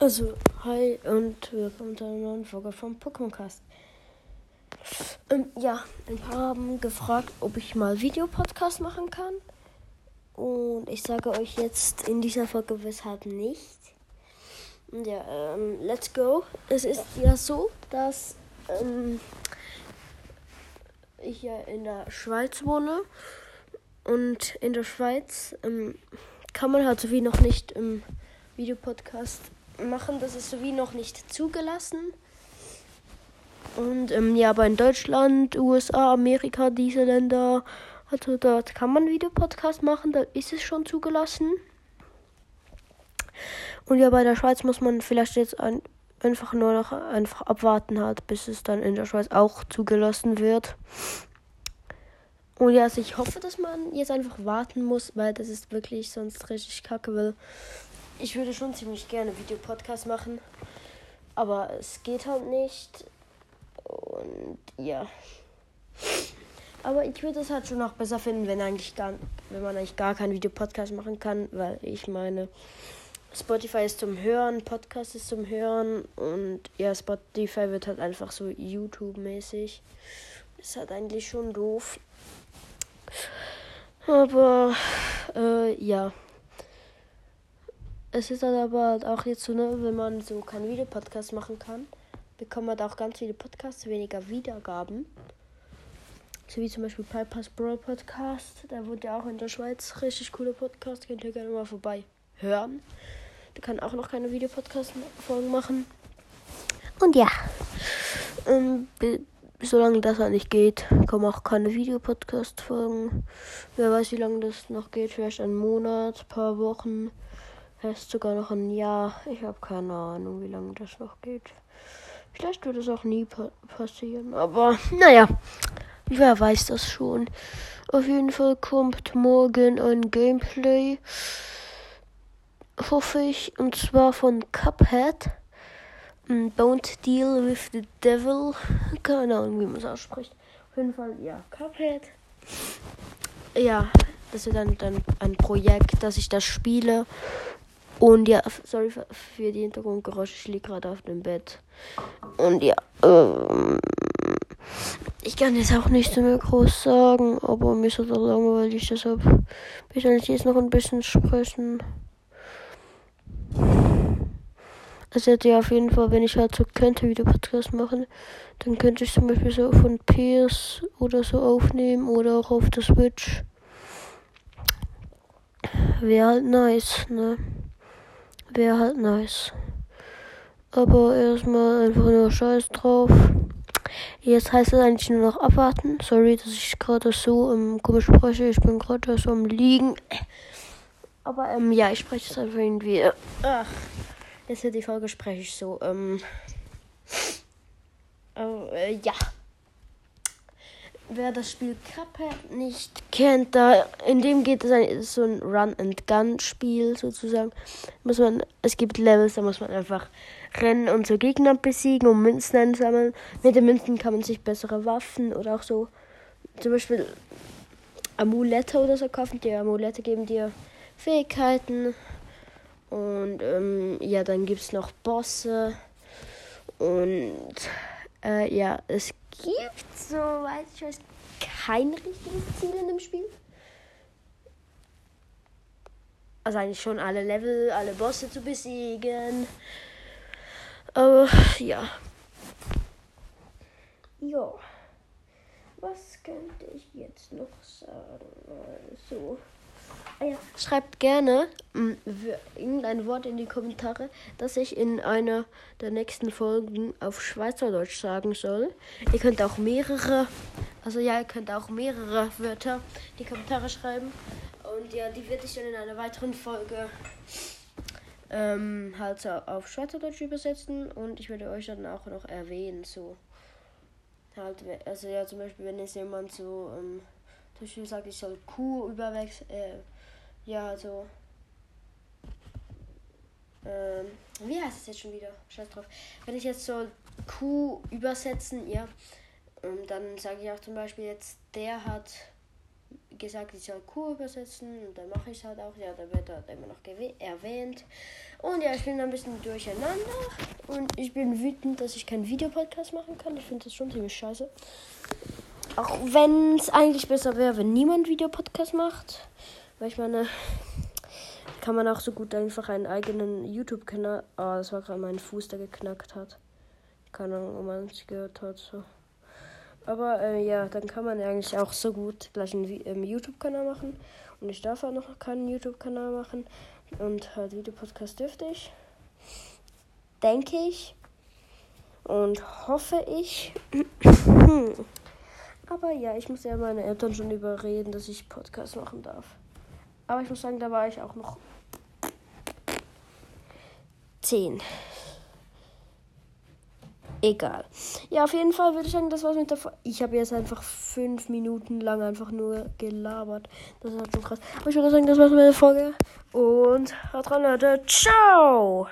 Also, hi und willkommen zu einer neuen Folge vom Pokémon Cast. Ähm, ja, ein paar haben gefragt, ob ich mal Videopodcast machen kann. Und ich sage euch jetzt in dieser Folge weshalb nicht. Ja, ähm, let's go. Es ist ja so, dass ähm, ich ja in der Schweiz wohne. Und in der Schweiz ähm, kann man halt so wie noch nicht im Videopodcast machen. Das ist so wie noch nicht zugelassen. Und ähm, ja, aber in Deutschland, USA, Amerika, diese Länder, also dort kann man Videopodcast machen, da ist es schon zugelassen. Und ja, bei der Schweiz muss man vielleicht jetzt ein, einfach nur noch einfach abwarten halt, bis es dann in der Schweiz auch zugelassen wird. Und ja, also ich hoffe, dass man jetzt einfach warten muss, weil das ist wirklich sonst richtig kacke, weil ich würde schon ziemlich gerne Videopodcast machen, aber es geht halt nicht. Und ja. Aber ich würde es halt schon noch besser finden, wenn eigentlich gar, wenn man eigentlich gar keinen Videopodcast machen kann, weil ich meine, Spotify ist zum Hören, Podcast ist zum Hören und ja, Spotify wird halt einfach so YouTube-mäßig. Ist halt eigentlich schon doof. Aber äh, ja. Es ist halt aber auch jetzt so, ne, wenn man so keinen Videopodcast machen kann, bekommt man da auch ganz viele Podcasts, weniger Wiedergaben. So wie zum Beispiel Piper's Brawl Podcast. Da wurde ja auch in der Schweiz richtig cooler Podcast. Könnt ihr gerne mal vorbei hören. Der kann auch noch keine Videopodcast-Folgen machen. Und ja. Ähm, solange das halt nicht geht, kommen auch keine Videopodcast-Folgen. Wer weiß, wie lange das noch geht. Vielleicht ein Monat, paar Wochen. Vielleicht sogar noch ein Jahr. Ich habe keine Ahnung, wie lange das noch geht. Vielleicht wird es auch nie pa passieren. Aber naja, wer weiß das schon. Auf jeden Fall kommt morgen ein Gameplay. Hoffe ich. Und zwar von Cuphead. Don't deal with the devil. Keine Ahnung, wie man es ausspricht. Auf jeden Fall, ja, Cuphead. Ja, das ist dann, dann ein Projekt, dass ich das spiele. Und ja, sorry für, die Hintergrundgeräusche. Ich liege gerade auf dem Bett. Und ja, ähm, ich kann jetzt auch nichts mehr groß sagen, aber mir ist es langweilig, deshalb will ich jetzt noch ein bisschen sprechen. Also ja auf jeden Fall, wenn ich halt so könnte, wieder Podcast machen, dann könnte ich zum Beispiel so von PS oder so aufnehmen oder auch auf der Switch. Wäre halt nice, ne? Wäre halt nice. Aber erstmal einfach nur Scheiß drauf. Jetzt heißt es eigentlich nur noch abwarten. Sorry, dass ich gerade so ähm, komisch spreche. Ich bin gerade so am Liegen. Aber ähm, ja, ich spreche es einfach irgendwie. Ach, jetzt die Folge spreche ich so. Ähm, äh, ja wer das Spiel Cuphead nicht kennt, da in dem geht es ein, so ein Run and Gun Spiel sozusagen. Muss man, es gibt Levels, da muss man einfach rennen und so Gegner besiegen und Münzen einsammeln. Mit den Münzen kann man sich bessere Waffen oder auch so zum Beispiel Amulette oder so kaufen. Die Amulette geben dir Fähigkeiten und ähm, ja, dann gibt es noch Bosse und äh, ja, es gibt, soweit ich weiß, kein richtiges Ziel in dem Spiel. Also eigentlich schon alle Level, alle Bosse zu besiegen. Aber ja. Ja. Was könnte ich jetzt noch sagen? Also. Schreibt gerne mh, irgendein Wort in die Kommentare, das ich in einer der nächsten Folgen auf Schweizerdeutsch sagen soll. Ihr könnt auch mehrere, also ja, ihr könnt auch mehrere Wörter in die Kommentare schreiben. Und ja, die werde ich dann in einer weiteren Folge ähm, halt auf Schweizerdeutsch übersetzen und ich werde euch dann auch noch erwähnen, so. Halt, also ja, zum Beispiel, wenn jetzt jemand so, ähm, zum Beispiel sagt, ich soll Q überwechseln, äh, ja, also. Ähm, wie heißt es jetzt schon wieder? Scheiß drauf. Wenn ich jetzt so Q übersetzen, ja, und dann sage ich auch zum Beispiel jetzt, der hat gesagt, ich soll Kur übersetzen und dann mache ich es halt auch. Ja, da wird dort immer noch erwähnt. Und ja, ich bin ein bisschen durcheinander und ich bin wütend, dass ich keinen Videopodcast machen kann. Ich finde das schon ziemlich scheiße. Auch wenn es eigentlich besser wäre, wenn niemand Videopodcast macht. Weil ich meine, kann man auch so gut einfach einen eigenen YouTube-Kanal. Ah, oh, das war gerade mein Fuß, der geknackt hat. Keine Ahnung, ob man es gehört hat. So. Aber äh, ja, dann kann man eigentlich auch so gut gleich einen ähm, YouTube-Kanal machen. Und ich darf auch noch keinen YouTube-Kanal machen. Und halt Videopodcast dürfte ich. Denke ich. Und hoffe ich. Aber ja, ich muss ja meine Eltern schon überreden, dass ich Podcast machen darf. Aber ich muss sagen, da war ich auch noch 10. Egal. Ja, auf jeden Fall würde ich sagen, das war's mit der Folge. Ich habe jetzt einfach fünf Minuten lang einfach nur gelabert. Das ist halt schon krass. Aber ich würde sagen, das war's mit der Folge. Und haut rein, Leute. Ciao!